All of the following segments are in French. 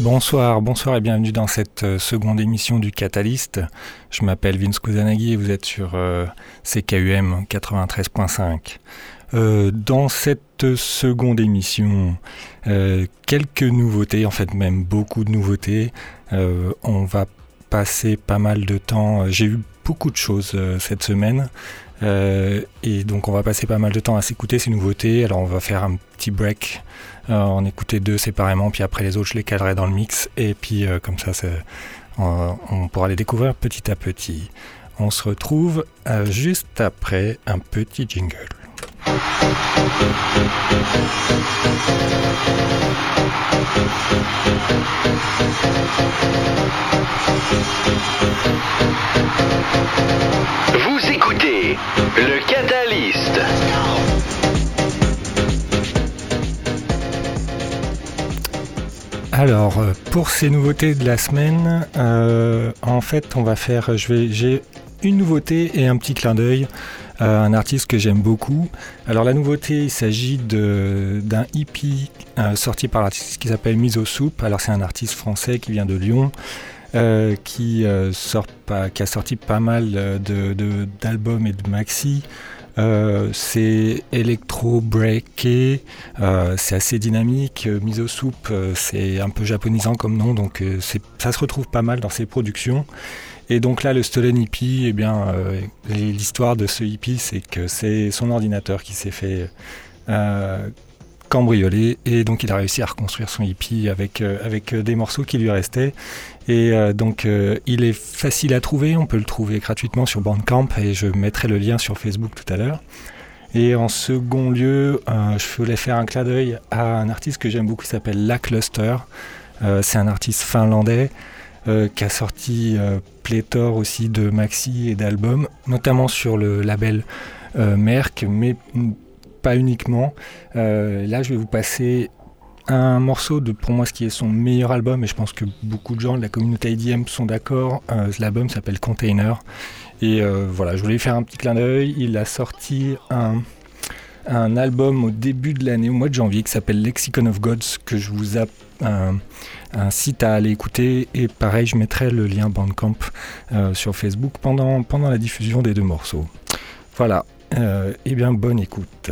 Bonsoir, bonsoir et bienvenue dans cette euh, seconde émission du Catalyst. Je m'appelle Vince Kusanagi et vous êtes sur euh, CKUM 93.5. Euh, dans cette seconde émission, quelques nouveautés, en fait même beaucoup de nouveautés. on va passer pas mal de temps. J'ai eu beaucoup de choses cette semaine. et donc on va passer pas mal de temps à s'écouter ces nouveautés. Alors on va faire un petit break en écouter deux séparément, puis après les autres, je les calerai dans le mix, et puis euh, comme ça, on, pourra les découvrir petit à petit. On se retrouve euh, juste après un petit jingle. Vous écoutez le Catalyst. Alors, euh, pour ces nouveautés de la semaine, euh, en fait, on va faire. J'ai une nouveauté et un petit clin d'œil. à un artiste que j'aime beaucoup. Alors la nouveauté, il s'agit d'un hippie euh, sorti par l'artiste qui s'appelle Miso Soup. Alors c'est un artiste français qui vient de Lyon, qui a sorti pas mal d'albums et de maxi. Euh, c'est électro-breaké, euh, c'est assez dynamique. Euh, Miso Soup, c'est un peu japonisant comme nom, donc ça se retrouve pas mal dans ses productions. Et donc là, le Stolen Hippie, eh bien, l'histoire de ce hippie, c'est que c'est son ordinateur qui s'est fait cambriolé et donc il a réussi à reconstruire son hippie avec, euh, avec euh, des morceaux qui lui restaient. Et euh, donc il est facile à trouver, on peut le trouver gratuitement sur Bandcamp et je mettrai le lien sur Facebook tout à l'heure. Et en second lieu, je voulais faire un clin d'œil à un artiste que j'aime beaucoup qui s'appelle La Cluster. c'est un artiste finlandais qui a sorti pléthore aussi de maxi et d'albums, notamment sur le label Merck, mais uniquement. Euh, là, je vais vous passer un morceau de, pour moi, ce qui est son meilleur album, et je pense que beaucoup de gens de la communauté IDM sont d'accord. Euh, L'album s'appelle Container. Et euh, voilà, je voulais faire un petit clin d'œil. Il a sorti un, un album au début de l'année, au mois de janvier, qui s'appelle Lexicon of Gods, que je vous incite à aller écouter. Et pareil, je mettrai le lien Bandcamp sur Facebook pendant, pendant la diffusion des deux morceaux. Voilà, euh, eh bien, bonne écoute.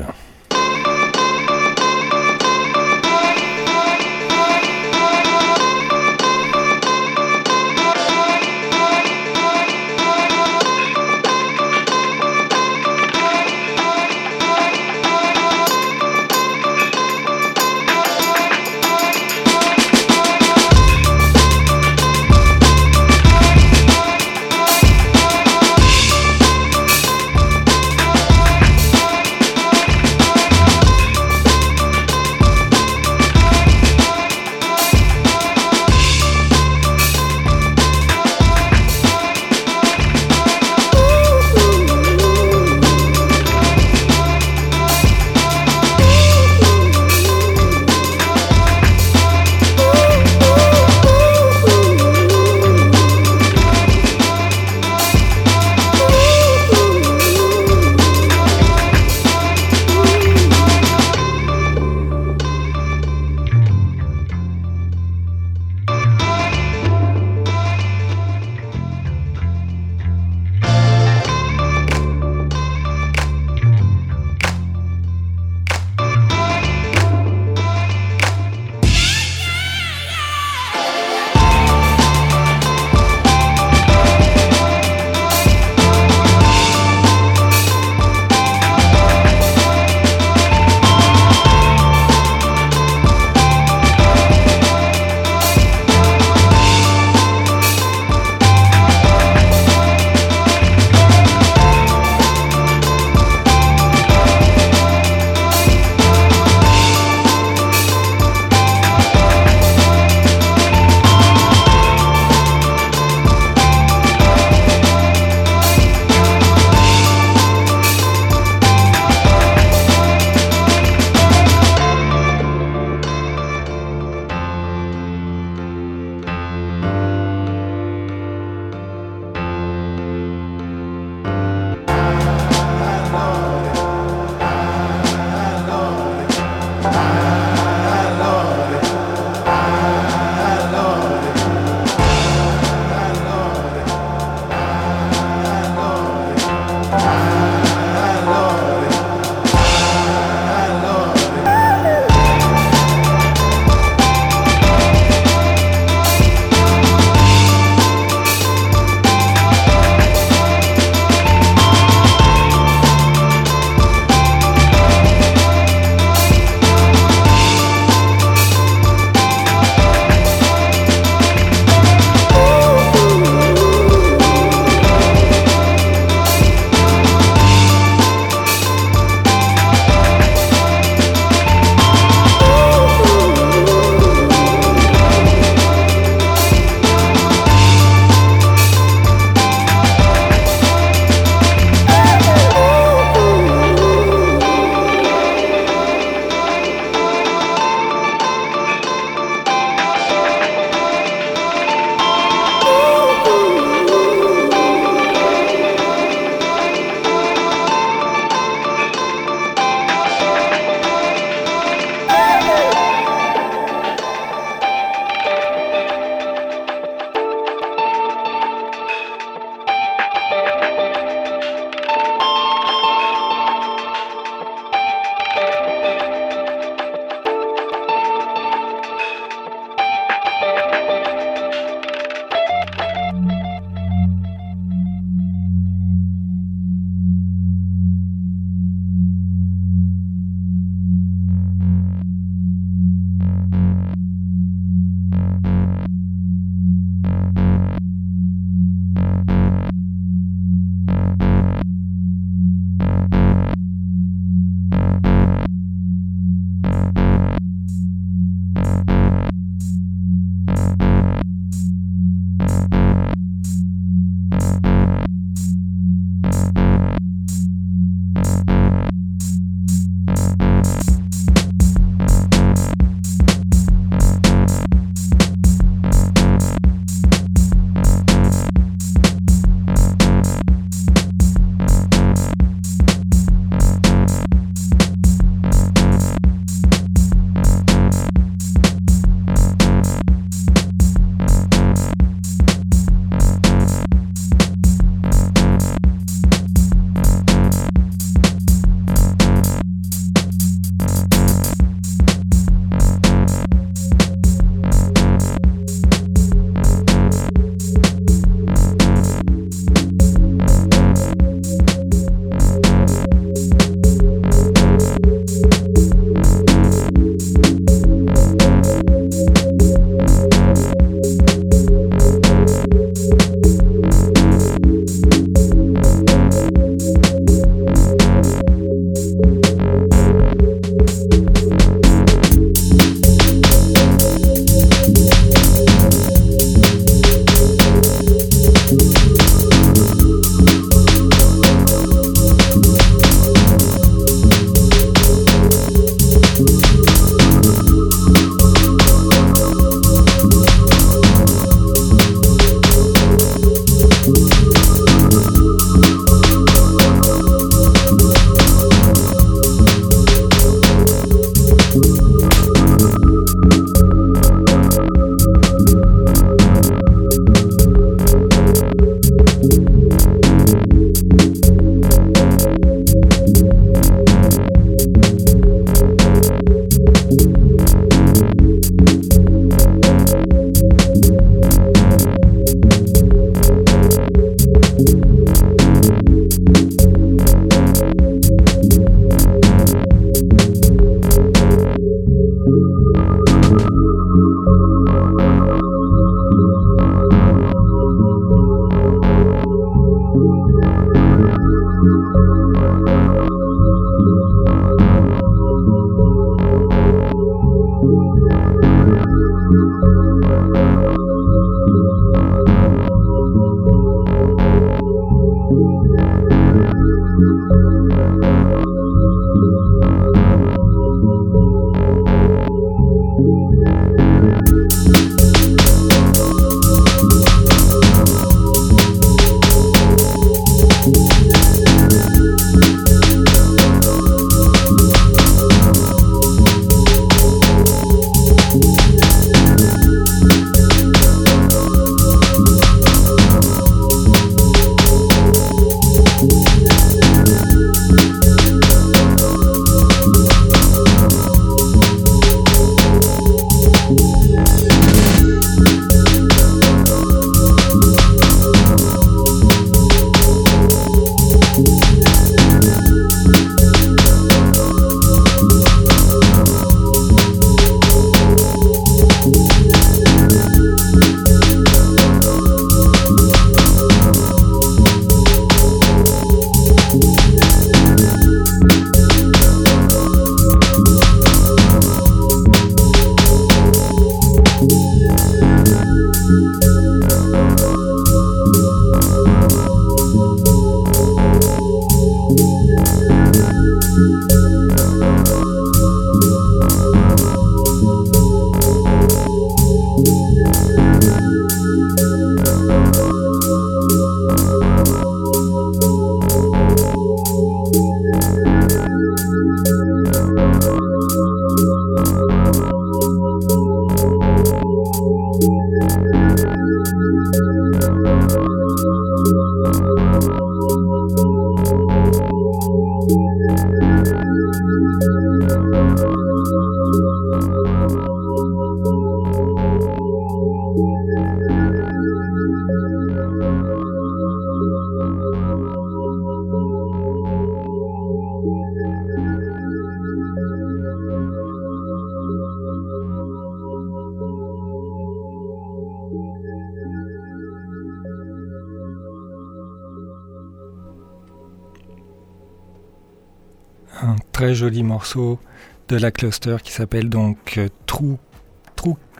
De la cluster qui s'appelle donc euh, True,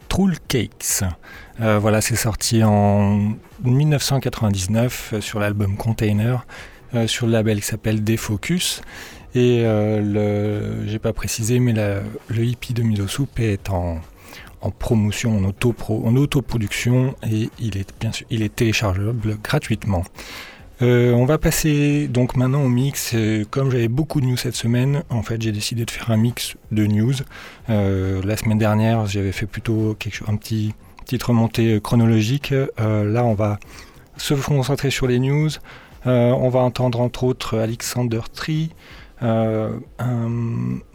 True, Cakes. voilà, c'est sorti en 1999 sur l'album Container, sur le label qui s'appelle Defocus. Et le, j'ai pas précisé, mais le hippie de Miso est en, en promotion, en, auto en autoproduction et il est bien sûr, il est téléchargeable gratuitement. Euh, on va passer donc maintenant au mix. Euh, comme j'avais beaucoup de news cette semaine, en fait, j'ai décidé de faire un mix de news. Euh, la semaine dernière, j'avais fait plutôt quelque un petit petite remontée chronologique. là, on va se concentrer sur les news. on va entendre entre autres Alexander Tree, un,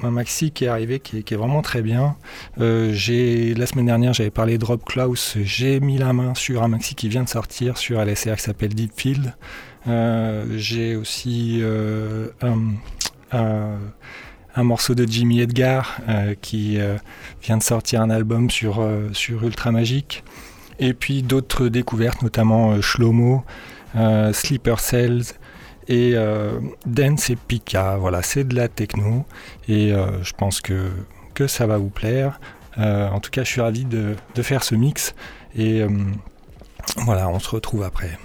maxi qui est arrivé qui est, vraiment très bien. La semaine dernière, j'avais parlé de Rob Klaus. J'ai mis la main sur un maxi qui vient de sortir sur LSR qui s'appelle Deep Field. Euh, j'ai aussi un, morceau de Jimmy Edgar qui vient de sortir un album sur, sur Ultra Magic. Et puis d'autres découvertes, notamment Shlomo, Sleeper Cells, et euh, Dance et Pika, voilà, c'est de la techno et euh, je pense que, que ça va vous plaire. Euh, en tout cas, je suis ravi de, de faire ce mix et voilà, on se retrouve après.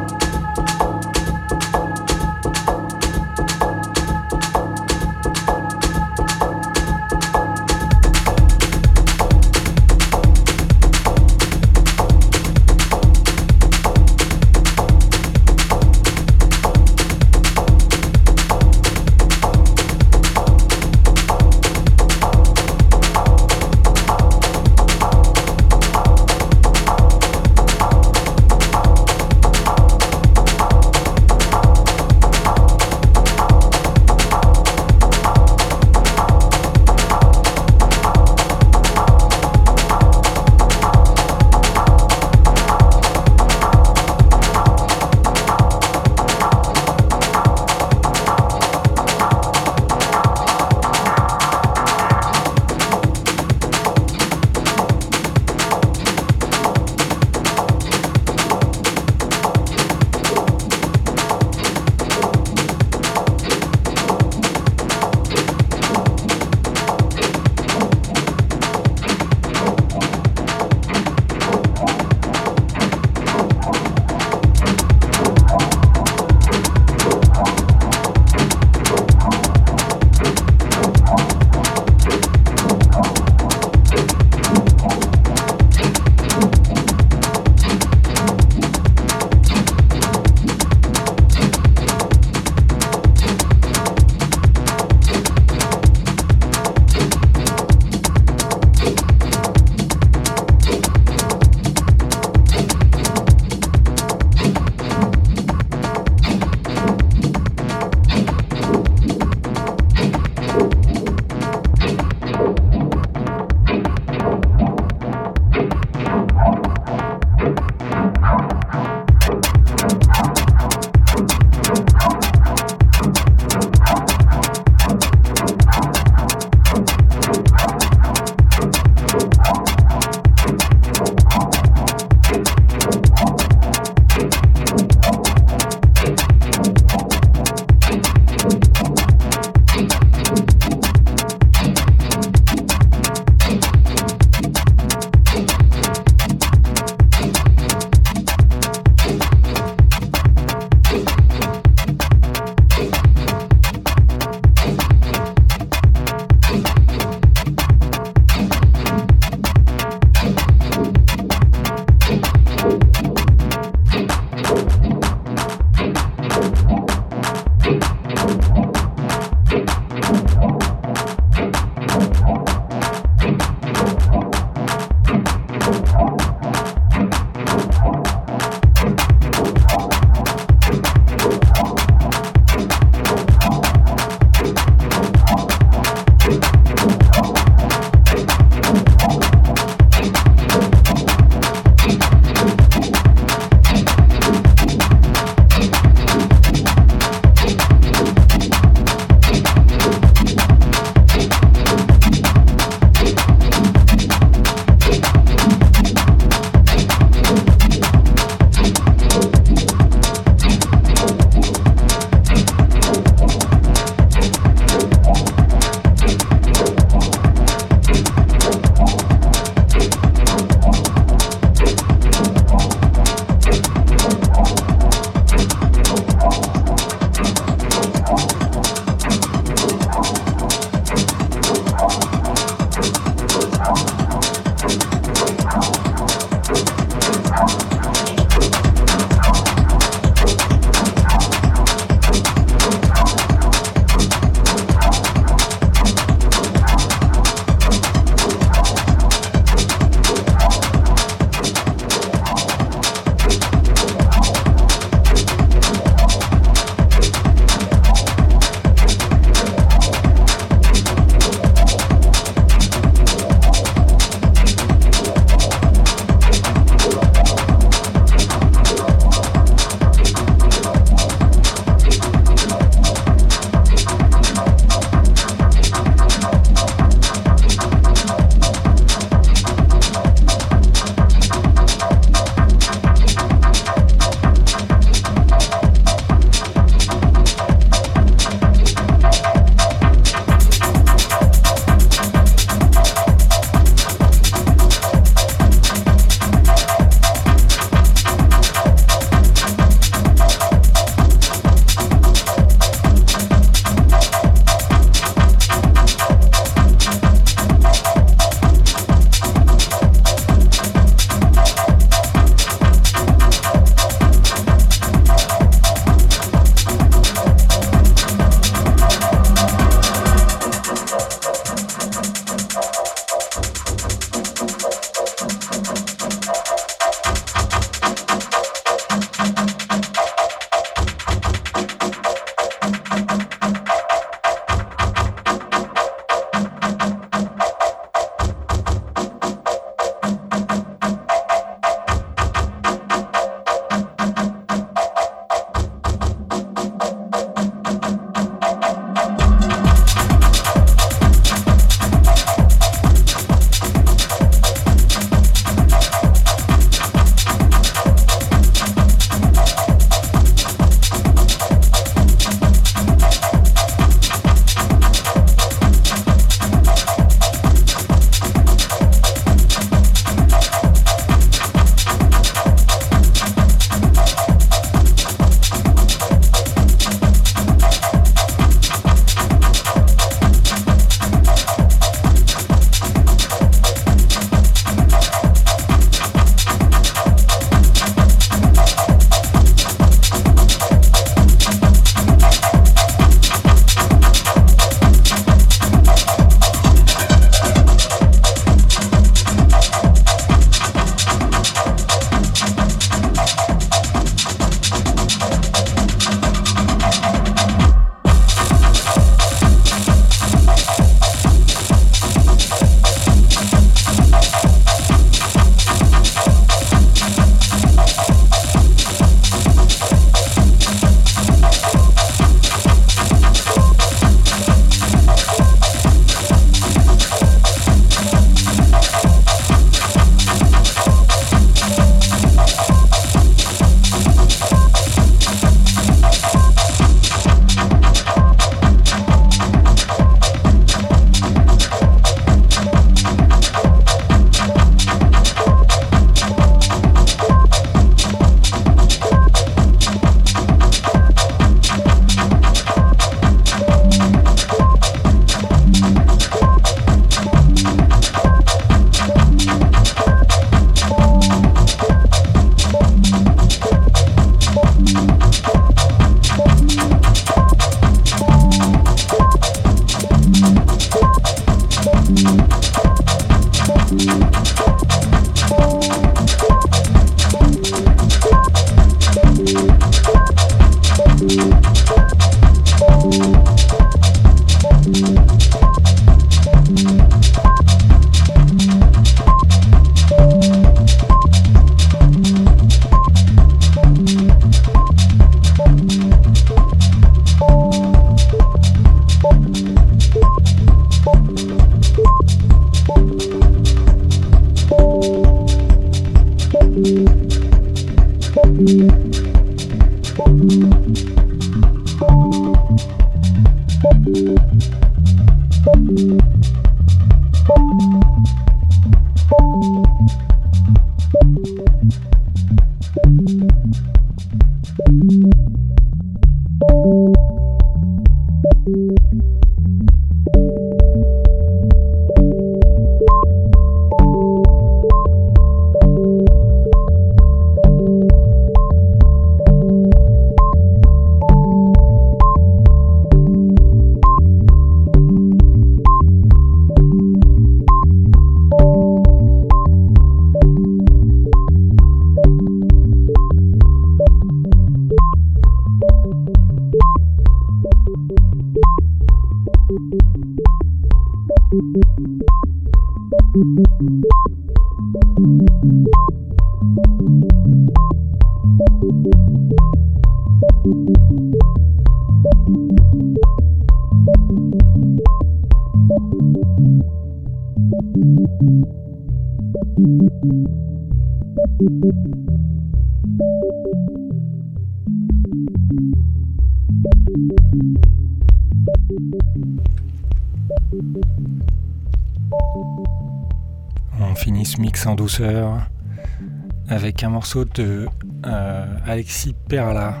Avec un morceau de euh, Alexis Perla,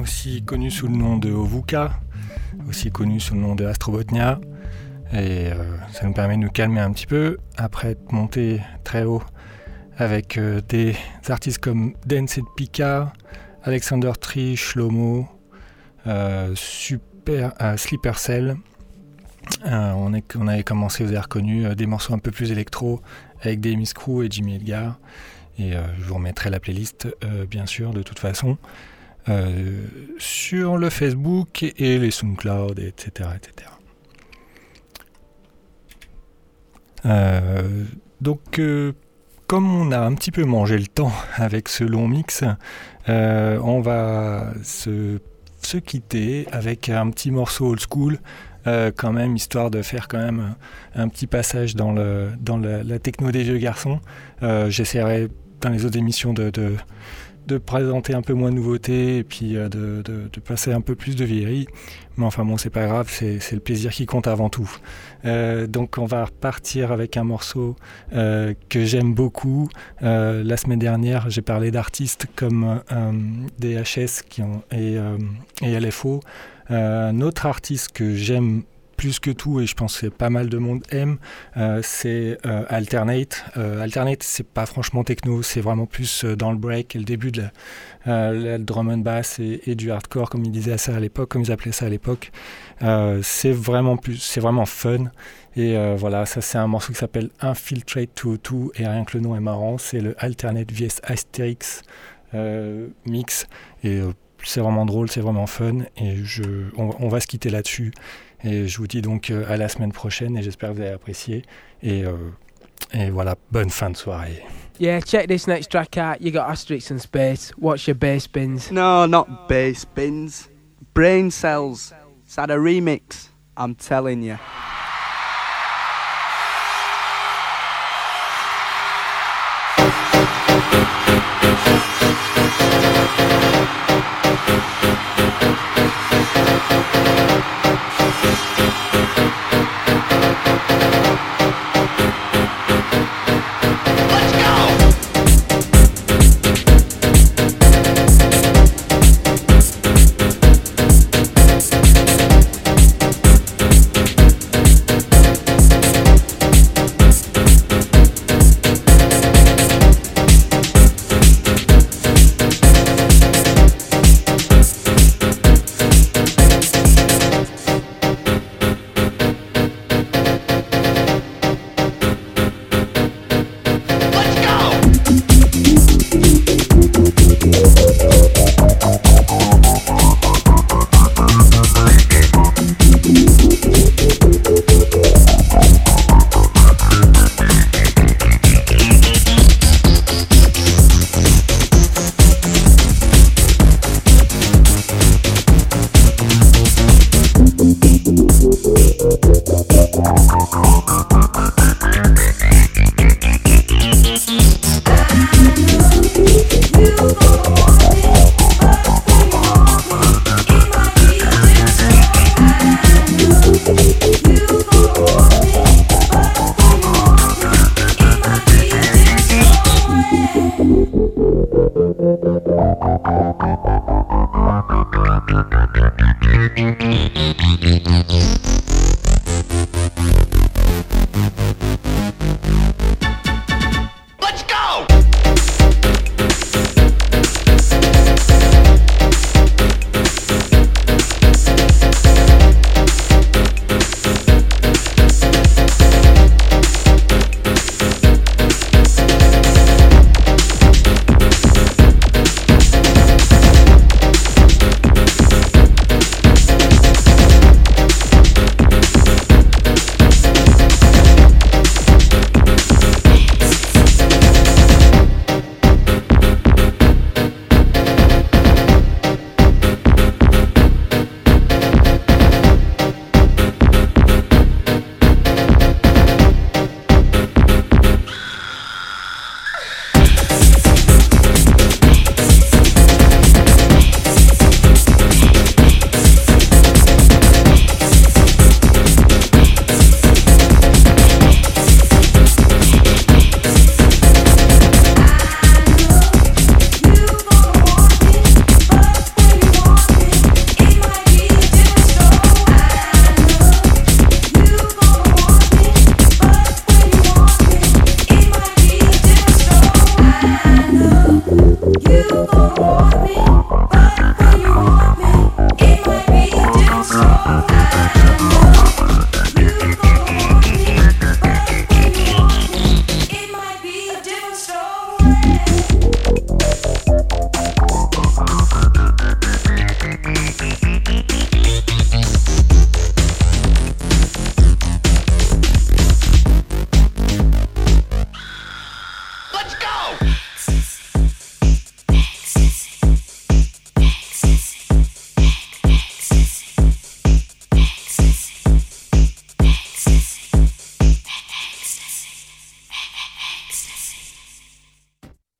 aussi connu sous le nom de Ovuka, aussi connu sous le nom de Astrobotnia. Et euh, ça nous permet de nous calmer un petit peu après être monté très haut avec euh, des artistes comme Dance et Pika, Alexander Tree, Shlomo, Super, Sleeper Cell. on, est, on, avait commencé, vous avez reconnu, des morceaux un peu plus électro avec Demi Screw et Jimmy Edgar. Et je vous remettrai la playlist, bien sûr, de toute façon. Euh, sur le Facebook et les SoundCloud, etc. etc. Euh, donc, euh, comme on a un petit peu mangé le temps avec ce long mix, on va se, se, quitter avec un petit morceau old school. Quand même, histoire de faire quand même un, petit passage dans, le, dans la techno des vieux garçons. J'essaierai dans les autres émissions de, de de présenter un peu moins de nouveautés et puis euh, de, passer un peu plus de vieillerie. Mais enfin bon, c'est pas grave, c'est le plaisir qui compte avant tout. Euh, donc on va repartir avec un morceau euh, que j'aime beaucoup. la semaine dernière, j'ai parlé d'artistes comme DHS qui ont, et, et LFO. Un autre artiste que j'aime plus que tout, et je pense que pas mal de monde aime, euh, c'est euh, Alternate. Euh, Alternate, c'est pas franchement techno, c'est vraiment plus dans le break et le début de la, drum and bass et, du hardcore, comme ils disaient ça à l'époque, comme ils appelaient ça à l'époque. c'est vraiment plus, c'est vraiment fun. Et voilà, ça c'est un morceau qui s'appelle Infiltrate 2 et rien que le nom est marrant, c'est le Alternate vs Asterix mix c'est vraiment drôle, c'est vraiment fun. Et je, on, va se quitter là-dessus. Et je vous dis donc euh, à la semaine prochaine. Et j'espère que vous avez apprécié. Et, euh, et voilà, bonne fin de soirée. Yeah, check this next track out. You got Asterix and Space. What's your bass bins? No, not bass bins. Brain cells. It's had a remix. I'm telling you.